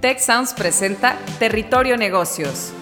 Tech Sounds presenta Territorio Negocios.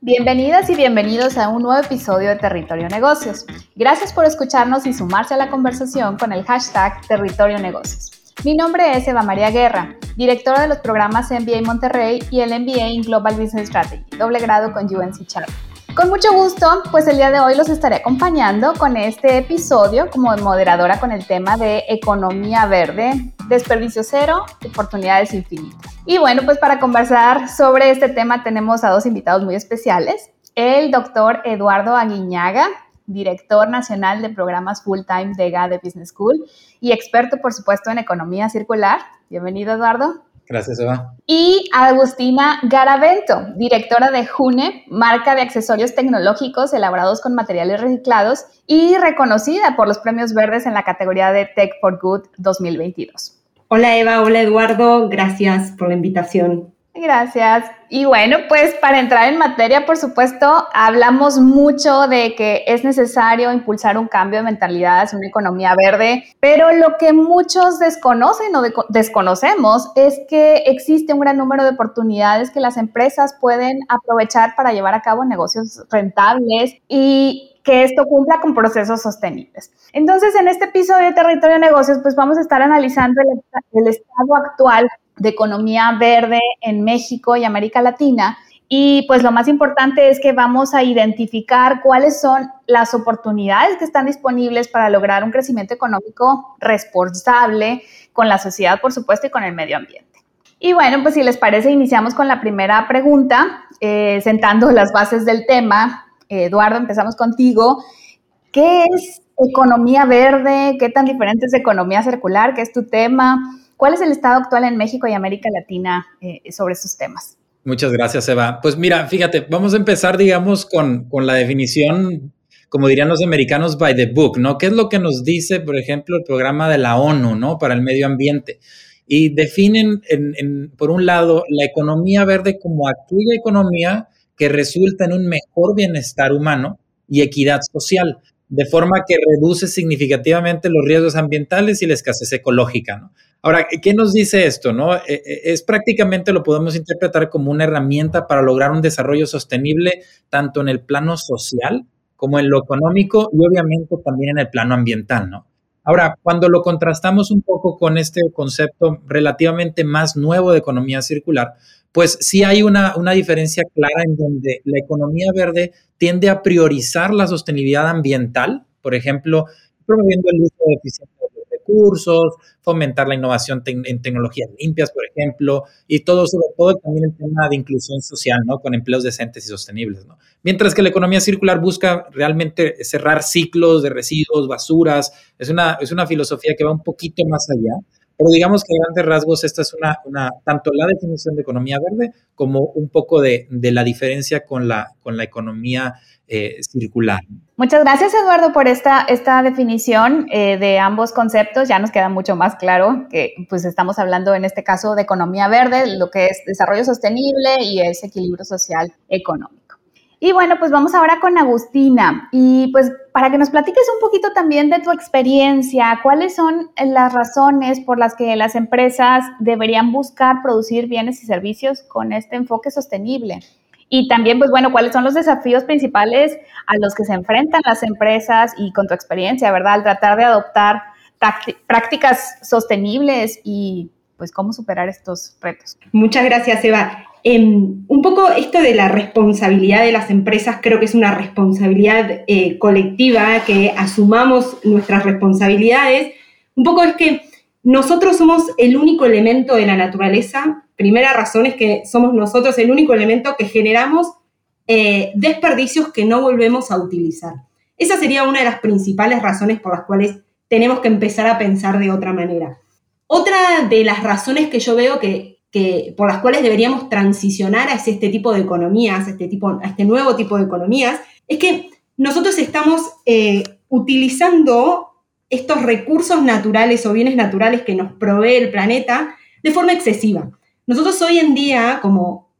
Bienvenidas y bienvenidos a un nuevo episodio de Territorio Negocios. Gracias por escucharnos y sumarse a la conversación con el hashtag Territorio Negocios. Mi nombre es Eva María Guerra, directora de los programas MBA Monterrey y el MBA en Global Business Strategy, doble grado con UNC Charlotte. Con mucho gusto, pues el día de hoy los estaré acompañando con este episodio como moderadora con el tema de economía verde, desperdicio cero, oportunidades infinitas. Y bueno, pues para conversar sobre este tema tenemos a dos invitados muy especiales. El doctor Eduardo Aguiñaga, director nacional de programas full time de GADE Business School y experto, por supuesto, en economía circular. Bienvenido, Eduardo. Gracias, Eva. Y Agustina Garavento, directora de June, marca de accesorios tecnológicos elaborados con materiales reciclados y reconocida por los premios verdes en la categoría de Tech for Good 2022. Hola Eva, hola Eduardo, gracias por la invitación. Gracias. Y bueno, pues para entrar en materia, por supuesto, hablamos mucho de que es necesario impulsar un cambio de mentalidad hacia una economía verde, pero lo que muchos desconocen o desconocemos es que existe un gran número de oportunidades que las empresas pueden aprovechar para llevar a cabo negocios rentables y que esto cumpla con procesos sostenibles. Entonces, en este episodio de Territorio Negocios, pues vamos a estar analizando el, el estado actual de economía verde en México y América Latina. Y pues lo más importante es que vamos a identificar cuáles son las oportunidades que están disponibles para lograr un crecimiento económico responsable con la sociedad, por supuesto, y con el medio ambiente. Y bueno, pues si les parece, iniciamos con la primera pregunta, eh, sentando las bases del tema. Eduardo, empezamos contigo. ¿Qué es economía verde? ¿Qué tan diferente es economía circular? ¿Qué es tu tema? ¿Cuál es el estado actual en México y América Latina eh, sobre estos temas? Muchas gracias, Eva. Pues mira, fíjate, vamos a empezar, digamos, con, con la definición, como dirían los americanos, by the book, ¿no? ¿Qué es lo que nos dice, por ejemplo, el programa de la ONU, ¿no? Para el medio ambiente. Y definen, en, por un lado, la economía verde como aquella economía que resulta en un mejor bienestar humano y equidad social, de forma que reduce significativamente los riesgos ambientales y la escasez ecológica. Ahora, ¿qué nos dice esto? No? Eh, eh, es prácticamente lo podemos interpretar como una herramienta para lograr un desarrollo sostenible tanto en el plano social como en lo económico y obviamente también en el plano ambiental, ¿no? Ahora, cuando lo contrastamos un poco con este concepto relativamente más nuevo de economía circular, pues sí hay una, una diferencia clara en donde la economía verde tiende a priorizar la sostenibilidad ambiental, por ejemplo, promoviendo el uso eficiente recursos, fomentar la innovación en tecnologías limpias, por ejemplo, y todo, sobre todo también el tema de inclusión social, ¿no? Con empleos decentes y sostenibles, ¿no? Mientras que la economía circular busca realmente cerrar ciclos de residuos, basuras, es una, es una filosofía que va un poquito más allá, pero digamos que a grandes rasgos esta es una, una, tanto la definición de economía verde como un poco de, de la diferencia con la, con la economía eh, circular. Muchas gracias, Eduardo, por esta, esta definición eh, de ambos conceptos. Ya nos queda mucho más claro que pues estamos hablando en este caso de economía verde, lo que es desarrollo sostenible y es equilibrio social económico. Y bueno, pues vamos ahora con Agustina. Y pues para que nos platiques un poquito también de tu experiencia, ¿cuáles son las razones por las que las empresas deberían buscar producir bienes y servicios con este enfoque sostenible? Y también, pues bueno, ¿cuáles son los desafíos principales a los que se enfrentan las empresas y con tu experiencia, ¿verdad? Al tratar de adoptar prácticas sostenibles y pues cómo superar estos retos. Muchas gracias, Eva. Em, un poco esto de la responsabilidad de las empresas creo que es una responsabilidad eh, colectiva, que asumamos nuestras responsabilidades. Un poco es que nosotros somos el único elemento de la naturaleza. Primera razón es que somos nosotros el único elemento que generamos eh, desperdicios que no volvemos a utilizar. Esa sería una de las principales razones por las cuales tenemos que empezar a pensar de otra manera. Otra de las razones que yo veo que, por las cuales deberíamos transicionar hacia este tipo de economías, este, tipo, este nuevo tipo de economías, es que nosotros estamos eh, utilizando estos recursos naturales o bienes naturales que nos provee el planeta de forma excesiva. Nosotros hoy en día, como,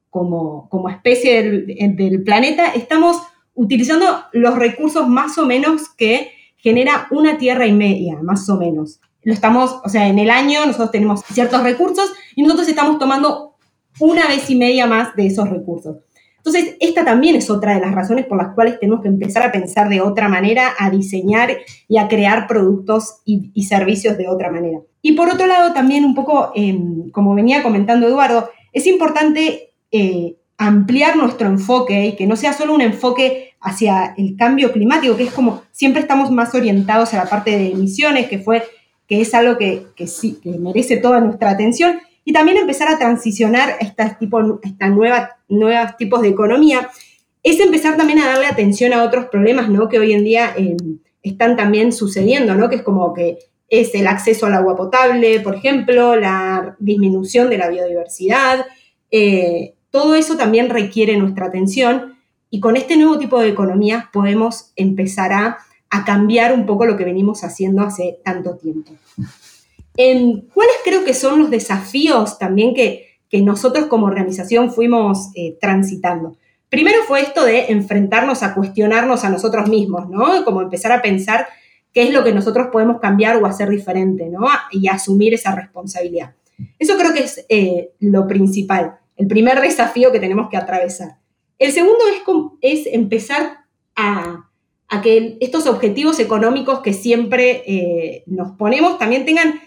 especie del, planeta, estamos utilizando los recursos más o menos que genera una tierra y media, más o menos. Lo estamos, o sea, en el año nosotros tenemos ciertos recursos y nosotros estamos tomando una vez y media más de esos recursos. Entonces, esta también es otra de las razones por las cuales tenemos que empezar a pensar de otra manera, a diseñar y a crear productos y, servicios de otra manera. Y por otro lado, también un poco, em, como venía comentando Eduardo, es importante eh, ampliar nuestro enfoque y que no sea solo un enfoque hacia el cambio climático, que es como siempre estamos más orientados a la parte de emisiones, que fue que es algo que, sí, que merece toda nuestra atención, y también empezar a transicionar tipo, esta nueva, nuevos tipos de economía, es empezar también a darle atención a otros problemas ¿no? que hoy en día eh, están también sucediendo, ¿no? que es como que es el acceso al agua potable, por ejemplo, la disminución de la biodiversidad, eh, todo eso también requiere nuestra atención y con este nuevo tipo de economías podemos empezar a, a cambiar un poco lo que venimos haciendo hace tanto tiempo. ¿Cuáles creo que son los desafíos también que, nosotros como organización fuimos eh, transitando? Primero fue esto de enfrentarnos a cuestionarnos a nosotros mismos, ¿no? Como empezar a pensar qué es lo que nosotros podemos cambiar o hacer diferente, ¿no? Y asumir esa responsabilidad. Eso creo que es eh, lo principal, el primer desafío que tenemos que atravesar. El segundo es, es empezar a, que estos objetivos económicos que siempre eh, nos ponemos también tengan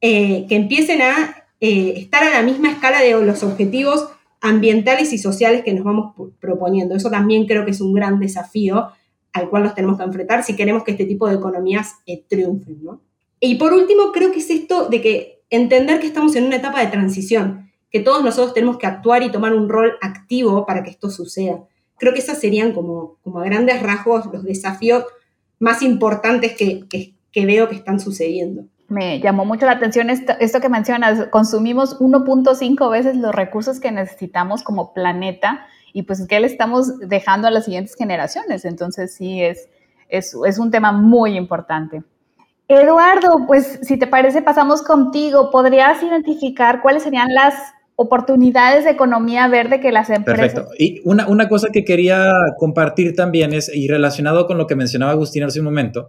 eh, que empiecen a eh, estar a la misma escala de los objetivos ambientales y sociales que nos vamos proponiendo. Eso también creo que es un gran desafío al cual nos tenemos que enfrentar si queremos que este tipo de economías triunfen. Y por último, creo que es esto de que entender que estamos en una etapa de transición, que todos nosotros tenemos que actuar y tomar un rol activo para que esto suceda. Creo que esos serían como, como a grandes rasgos los desafíos más importantes que veo que están sucediendo me llamó mucho la atención esto, que mencionas, consumimos 1.5 veces los recursos que necesitamos como planeta y pues qué le estamos dejando a las siguientes generaciones. Entonces sí, es, es, es un tema muy importante. Eduardo, pues si te parece, pasamos contigo. ¿Podrías identificar cuáles serían las oportunidades de economía verde que las empresas... Perfecto. Y una, una cosa que quería compartir también es, y relacionado con lo que mencionaba Agustín hace un momento,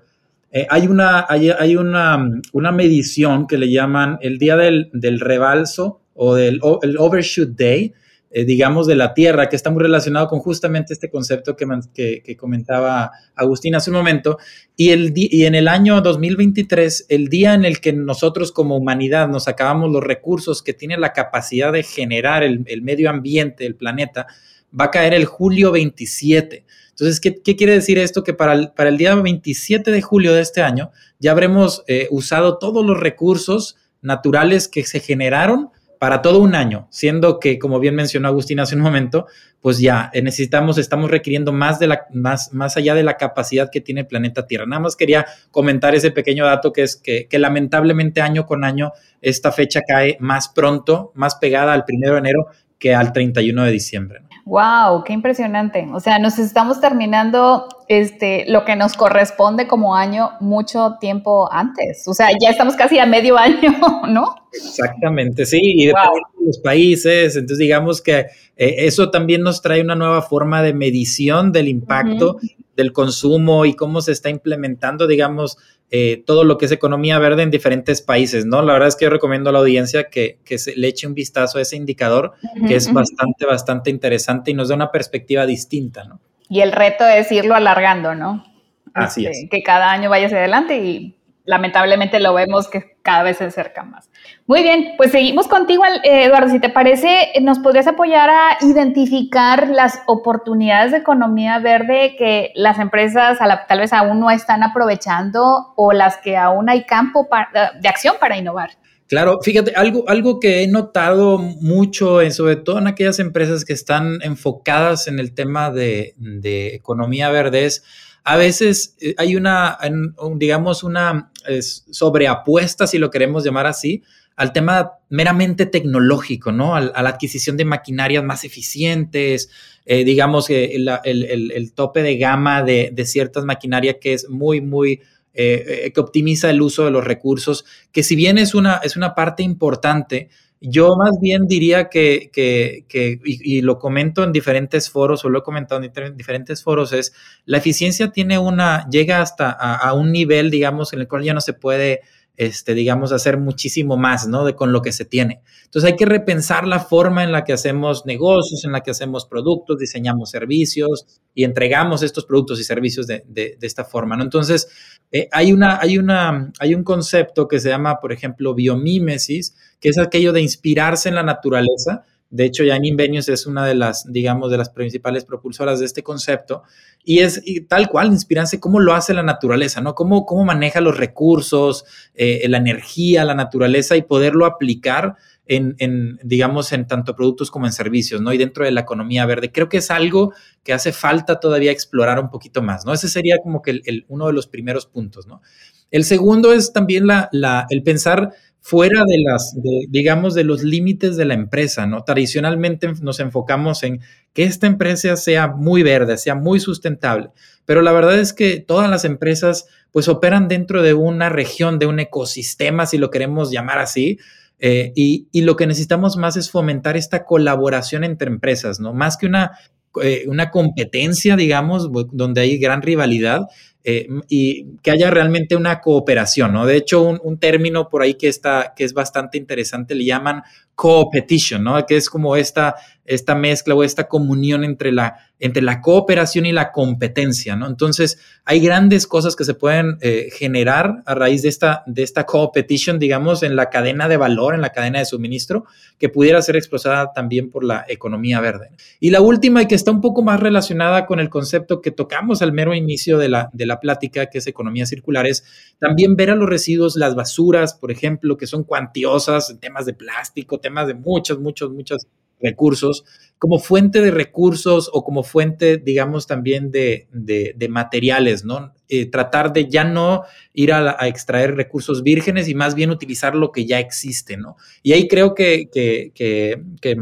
eh, hay una, hay, una, una, medición que le llaman el día del, del rebalso o del el overshoot day, eh, digamos, de la Tierra, que está muy relacionado con justamente este concepto que, que, comentaba Agustín hace un momento. Y, el, y en el año 2023, el día en el que nosotros como humanidad nos acabamos los recursos que tiene la capacidad de generar el, el medio ambiente, el planeta, va a caer el julio 27. Entonces, ¿qué, quiere decir esto? Que para el, para el, día 27 de julio de este año ya habremos eh, usado todos los recursos naturales que se generaron para todo un año, siendo que, como bien mencionó Agustín hace un momento, pues ya necesitamos, estamos requiriendo más, de la, más, más allá de la capacidad que tiene el planeta Tierra. Nada más quería comentar ese pequeño dato que es que, que lamentablemente año con año esta fecha cae más pronto, más pegada al primero de enero que al 31 de diciembre. Wow, qué impresionante. O sea, nos estamos terminando este, lo que nos corresponde como año mucho tiempo antes. O sea, ya estamos casi a medio año, ¿no? Exactamente, sí, y depende de los países. Entonces, digamos que eh, eso también nos trae una nueva forma de medición del impacto del consumo y cómo se está implementando, digamos, eh, todo lo que es economía verde en diferentes países, ¿no? La verdad es que yo recomiendo a la audiencia que, se le eche un vistazo a ese indicador, que es bastante, bastante interesante y nos da una perspectiva distinta, ¿no? Y el reto es irlo alargando, ¿no? Así este, es. Que cada año vaya hacia adelante y lamentablemente lo vemos que cada vez se acerca más. Muy bien, pues seguimos contigo, eh, Eduardo. Si te parece, ¿nos podrías apoyar a identificar las oportunidades de economía verde que las empresas tal vez aún no están aprovechando o las que aún hay campo de acción para innovar? Claro, fíjate, algo, algo que he notado mucho, en, sobre todo en aquellas empresas que están enfocadas en el tema de, de economía verde, es a veces eh, hay una, digamos, una sobreapuesta, si lo queremos llamar así, al tema meramente tecnológico, ¿no? A, la adquisición de maquinarias más eficientes, eh, digamos, que el, tope de gama de, ciertas maquinarias que es muy, muy, eh, que optimiza el uso de los recursos, que si bien es una, es una parte importante, Yo más bien diría que, que, que y, lo comento en diferentes foros, o lo he comentado en diferentes foros, es la eficiencia tiene una, llega hasta a, un nivel, digamos, en el cual ya no se puede este, digamos, hacer muchísimo más, ¿no? De con lo que se tiene. Entonces hay que repensar la forma en la que hacemos negocios, en la que hacemos productos, diseñamos servicios y entregamos estos productos y servicios de, de, esta forma, ¿no? Entonces eh, hay, una, hay, una, hay un concepto que se llama, por ejemplo, biomímesis, que es aquello de inspirarse en la naturaleza de hecho, ya Invenius es una de las, digamos, de las principales propulsoras de este concepto y es tal cual inspirarse cómo lo hace la naturaleza, ¿no? Cómo, cómo maneja los recursos, eh, la energía, la naturaleza y poderlo aplicar en, en, digamos, en tanto productos como en servicios, ¿no? Y dentro de la economía verde. Creo que es algo que hace falta todavía explorar un poquito más, ¿no? Ese sería como que el, uno de los primeros puntos, ¿no? El segundo es también la, el pensar fuera de las, digamos, de los límites de la empresa, ¿no? Tradicionalmente nos enfocamos en que esta empresa sea muy verde, sea muy sustentable, pero la verdad es que todas las empresas pues operan dentro de una región, de un ecosistema, si lo queremos llamar así, eh, y, y, lo que necesitamos más es fomentar esta colaboración entre empresas, ¿no? Más que una, eh, una competencia, digamos, donde hay gran rivalidad, eh, y que haya realmente una cooperación, ¿no? De hecho, un, término por ahí que, está, que es bastante interesante le llaman competition, ¿no? Que es como esta, esta mezcla o esta comunión entre la, entre la cooperación y la competencia, ¿no? Entonces, hay grandes cosas que se pueden eh, generar a raíz de esta, de esta digamos, en la cadena de valor, en la cadena de suministro, que pudiera ser explosada también por la economía verde. Y la última, y que está un poco más relacionada con el concepto que tocamos al mero inicio de la, de la plática, que es economía circular, es también ver a los residuos, las basuras, por ejemplo, que son cuantiosas temas de plástico, temas de muchos, muchos, muchos recursos, como fuente de recursos o como fuente, digamos, también de, de, materiales, ¿no? Eh, tratar de ya no ir a, extraer recursos vírgenes y más bien utilizar lo que ya existe, ¿no? Y ahí creo que, que, que, que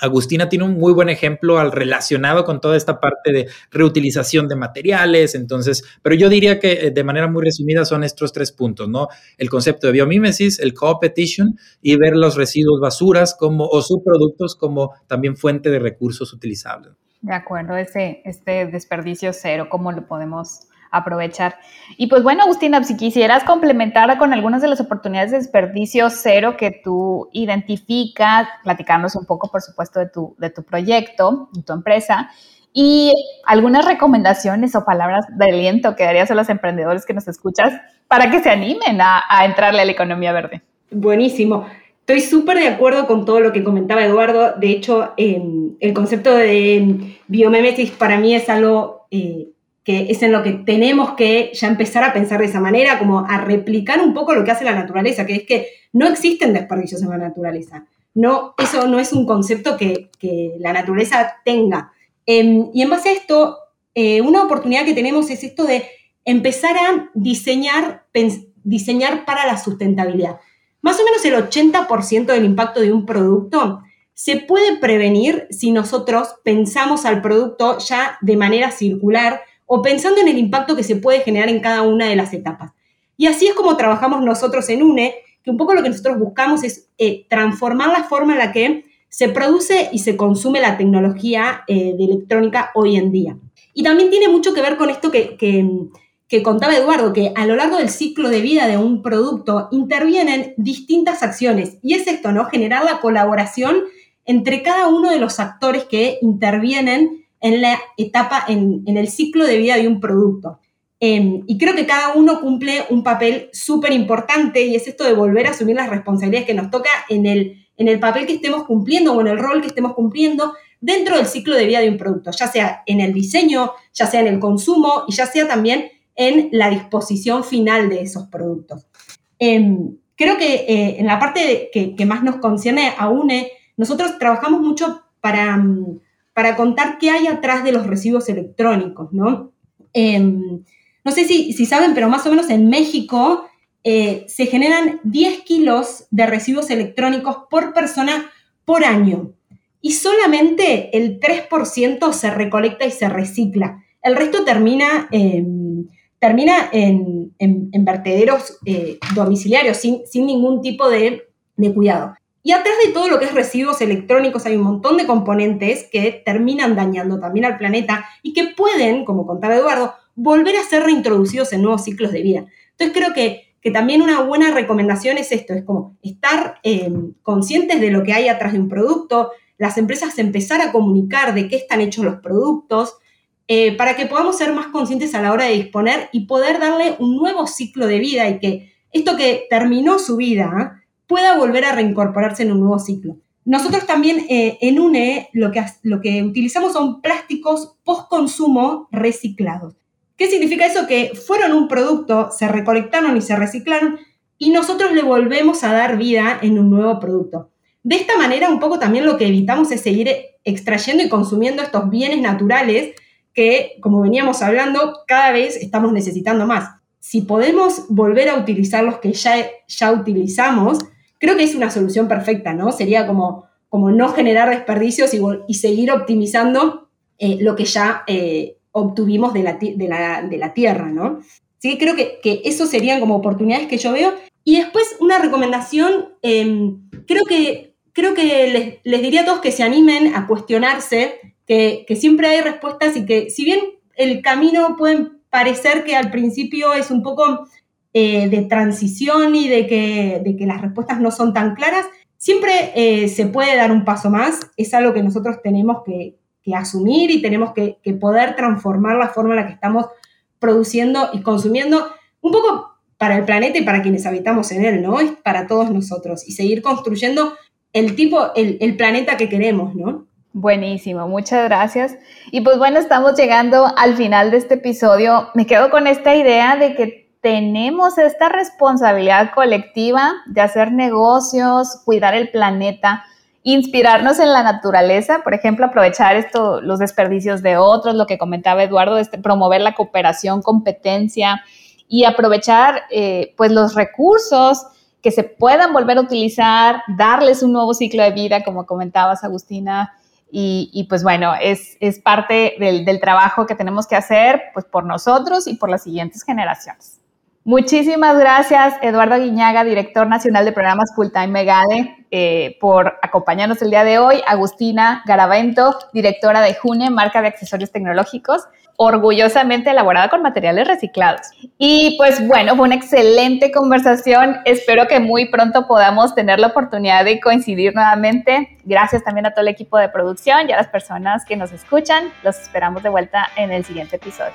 Agustina tiene un muy buen ejemplo al relacionado con toda esta parte de reutilización de materiales, entonces, pero yo diría que eh, de manera muy resumida son estos tres puntos, ¿no? El concepto de biomímesis, el co-petition y ver los residuos basuras como o subproductos como también fuente de recursos utilizables. De acuerdo, ese este desperdicio cero, ¿cómo lo podemos aprovechar. Y pues bueno, Agustina, si quisieras complementar con algunas de las oportunidades de desperdicio cero que tú identificas, platicarnos un poco, por supuesto, de tu, de tu proyecto, de tu empresa, y algunas recomendaciones o palabras de aliento que darías a los emprendedores que nos escuchas para que se animen a, entrarle a la economía verde. Buenísimo. Estoy súper de acuerdo con todo lo que comentaba Eduardo. De hecho, el concepto de biomemesis para mí es algo eh, que es en lo que tenemos que ya empezar a pensar de esa manera, como a replicar un poco lo que hace la naturaleza, que es que no existen desperdicios en la naturaleza. No, eso no es un concepto que, la naturaleza tenga. Em, y en base a esto, eh, una oportunidad que tenemos es esto de empezar a diseñar, diseñar para la sustentabilidad. Más o menos el 80% del impacto de un producto se puede prevenir si nosotros pensamos al producto ya de manera circular, o pensando en el impacto que se puede generar en cada una de las etapas. Y así es como trabajamos nosotros en UNE, que un poco lo que nosotros buscamos es eh, transformar la forma en la que se produce y se consume la tecnología eh, de electrónica hoy en día. Y también tiene mucho que ver con esto que, que contaba Eduardo, que a lo largo del ciclo de vida de un producto intervienen distintas acciones. Y es esto, ¿no? Generar la colaboración entre cada uno de los actores que intervienen en la etapa, en, el ciclo de vida de un producto. Em, y creo que cada uno cumple un papel súper importante y es esto de volver a asumir las responsabilidades que nos toca en el, en el papel que estemos cumpliendo o en el rol que estemos cumpliendo dentro del ciclo de vida de un producto, ya sea en el diseño, ya sea en el consumo y ya sea también en la disposición final de esos productos. Em, creo que eh, en la parte que, que, más nos concierne a UNE, nosotros trabajamos mucho para, mm, para contar qué hay atrás de los residuos electrónicos, ¿no? Em, no sé si, saben, pero más o menos en México eh, se generan 10 kilos de residuos electrónicos por persona por año. Y solamente el 3% se recolecta y se recicla. El resto termina, termina en, vertederos eh, domiciliarios sin, sin, ningún tipo de, de cuidado. Y atrás de todo lo que es residuos electrónicos hay un montón de componentes que terminan dañando también al planeta y que pueden, como contaba Eduardo, volver a ser reintroducidos en nuevos ciclos de vida. Entonces creo que, también una buena recomendación es esto, es como estar eh, conscientes de lo que hay atrás de un producto, las empresas empezar a comunicar de qué están hechos los productos, eh, para que podamos ser más conscientes a la hora de disponer y poder darle un nuevo ciclo de vida y que esto que terminó su vida. Pueda volver a reincorporarse en un nuevo ciclo. Nosotros también eh, en UNE lo que, lo que utilizamos son plásticos post-consumo reciclados. ¿Qué significa eso? Que fueron un producto, se recolectaron y se reciclaron y nosotros le volvemos a dar vida en un nuevo producto. De esta manera, un poco también lo que evitamos es seguir extrayendo y consumiendo estos bienes naturales que, como veníamos hablando, cada vez estamos necesitando más. Si podemos volver a utilizar los que ya, ya utilizamos, creo que es una solución perfecta, ¿no? Sería como, como no generar desperdicios y, seguir optimizando eh, lo que ya eh, obtuvimos de la, de, la, tierra, ¿no? Sí, creo que, que eso serían como oportunidades que yo veo. Y después una recomendación, em, creo que, creo que les, les, diría a todos que se animen a cuestionarse que, siempre hay respuestas y que si bien el camino puede parecer que al principio es un poco eh, de transición y de que, de que, las respuestas no son tan claras, siempre eh, se puede dar un paso más. Es algo que nosotros tenemos que, asumir y tenemos que, poder transformar la forma en la que estamos produciendo y consumiendo, un poco para el planeta y para quienes habitamos en él, ¿no? Es para todos nosotros y seguir construyendo el tipo, el, el planeta que queremos, ¿no? Buenísimo, muchas gracias. Y pues bueno, estamos llegando al final de este episodio. Me quedo con esta idea de que tenemos esta responsabilidad colectiva de hacer negocios, cuidar el planeta, inspirarnos en la naturaleza, por ejemplo, aprovechar esto, los desperdicios de otros, lo que comentaba Eduardo, este, promover la cooperación, competencia y aprovechar eh, pues los recursos que se puedan volver a utilizar, darles un nuevo ciclo de vida, como comentabas, Agustina, y, pues bueno, es, parte del, del, trabajo que tenemos que hacer pues por nosotros y por las siguientes generaciones. Muchísimas gracias, Eduardo Guiñaga, director nacional de programas Full Time Megade, eh, por acompañarnos el día de hoy. Agustina Garavento, directora de June, marca de accesorios tecnológicos, orgullosamente elaborada con materiales reciclados. Y pues bueno, fue una excelente conversación. Espero que muy pronto podamos tener la oportunidad de coincidir nuevamente. Gracias también a todo el equipo de producción y a las personas que nos escuchan. Los esperamos de vuelta en el siguiente episodio.